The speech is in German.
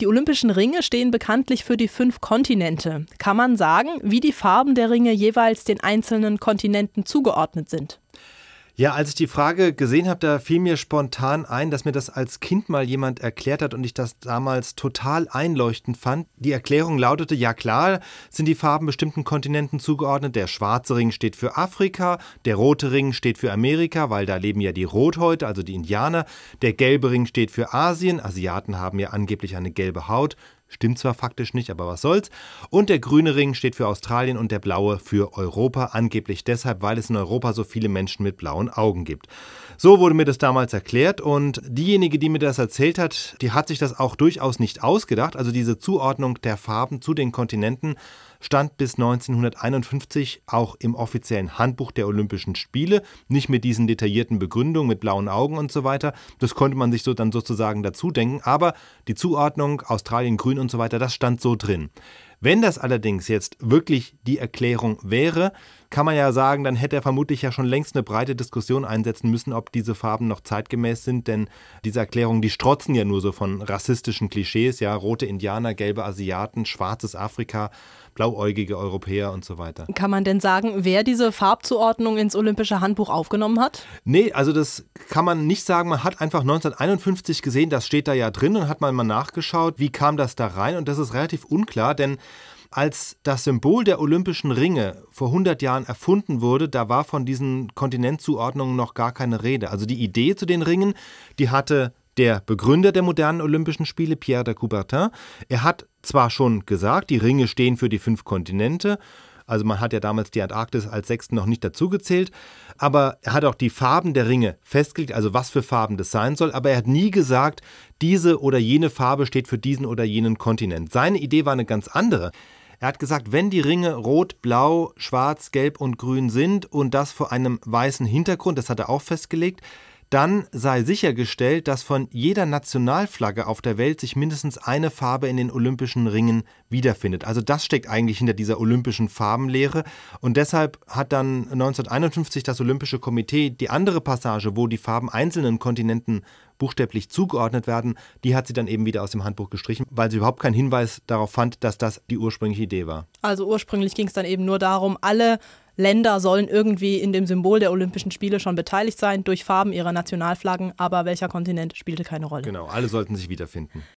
Die Olympischen Ringe stehen bekanntlich für die fünf Kontinente. Kann man sagen, wie die Farben der Ringe jeweils den einzelnen Kontinenten zugeordnet sind? Ja, als ich die Frage gesehen habe, da fiel mir spontan ein, dass mir das als Kind mal jemand erklärt hat und ich das damals total einleuchtend fand. Die Erklärung lautete, ja klar, sind die Farben bestimmten Kontinenten zugeordnet. Der schwarze Ring steht für Afrika, der rote Ring steht für Amerika, weil da leben ja die Rothäute, also die Indianer. Der gelbe Ring steht für Asien, Asiaten haben ja angeblich eine gelbe Haut. Stimmt zwar faktisch nicht, aber was soll's. Und der grüne Ring steht für Australien und der blaue für Europa, angeblich deshalb, weil es in Europa so viele Menschen mit blauen Augen gibt. So wurde mir das damals erklärt und diejenige, die mir das erzählt hat, die hat sich das auch durchaus nicht ausgedacht. Also diese Zuordnung der Farben zu den Kontinenten stand bis 1951 auch im offiziellen Handbuch der Olympischen Spiele, nicht mit diesen detaillierten Begründungen mit blauen Augen und so weiter. Das konnte man sich so dann sozusagen dazu denken, aber die Zuordnung Australien grün und so weiter, das stand so drin. Wenn das allerdings jetzt wirklich die Erklärung wäre, kann man ja sagen, dann hätte er vermutlich ja schon längst eine breite Diskussion einsetzen müssen, ob diese Farben noch zeitgemäß sind, denn diese Erklärungen, die strotzen ja nur so von rassistischen Klischees, ja, rote Indianer, gelbe Asiaten, schwarzes Afrika, blauäugige Europäer und so weiter. Kann man denn sagen, wer diese Farbzuordnung ins Olympische Handbuch aufgenommen hat? Nee, also das kann man nicht sagen. Man hat einfach 1951 gesehen, das steht da ja drin und hat mal, mal nachgeschaut, wie kam das da rein und das ist relativ unklar, denn als das Symbol der Olympischen Ringe vor 100 Jahren erfunden wurde, da war von diesen Kontinentzuordnungen noch gar keine Rede. Also die Idee zu den Ringen, die hatte der Begründer der modernen Olympischen Spiele, Pierre de Coubertin. Er hat zwar schon gesagt, die Ringe stehen für die fünf Kontinente, also man hat ja damals die Antarktis als sechsten noch nicht dazugezählt, aber er hat auch die Farben der Ringe festgelegt, also was für Farben das sein soll, aber er hat nie gesagt, diese oder jene Farbe steht für diesen oder jenen Kontinent. Seine Idee war eine ganz andere. Er hat gesagt, wenn die Ringe rot, blau, schwarz, gelb und grün sind und das vor einem weißen Hintergrund, das hat er auch festgelegt, dann sei sichergestellt, dass von jeder Nationalflagge auf der Welt sich mindestens eine Farbe in den Olympischen Ringen wiederfindet. Also das steckt eigentlich hinter dieser olympischen Farbenlehre und deshalb hat dann 1951 das Olympische Komitee die andere Passage, wo die Farben einzelnen Kontinenten buchstäblich zugeordnet werden, die hat sie dann eben wieder aus dem Handbuch gestrichen, weil sie überhaupt keinen Hinweis darauf fand, dass das die ursprüngliche Idee war. Also ursprünglich ging es dann eben nur darum, alle Länder sollen irgendwie in dem Symbol der Olympischen Spiele schon beteiligt sein, durch Farben ihrer Nationalflaggen, aber welcher Kontinent spielte keine Rolle. Genau, alle sollten sich wiederfinden.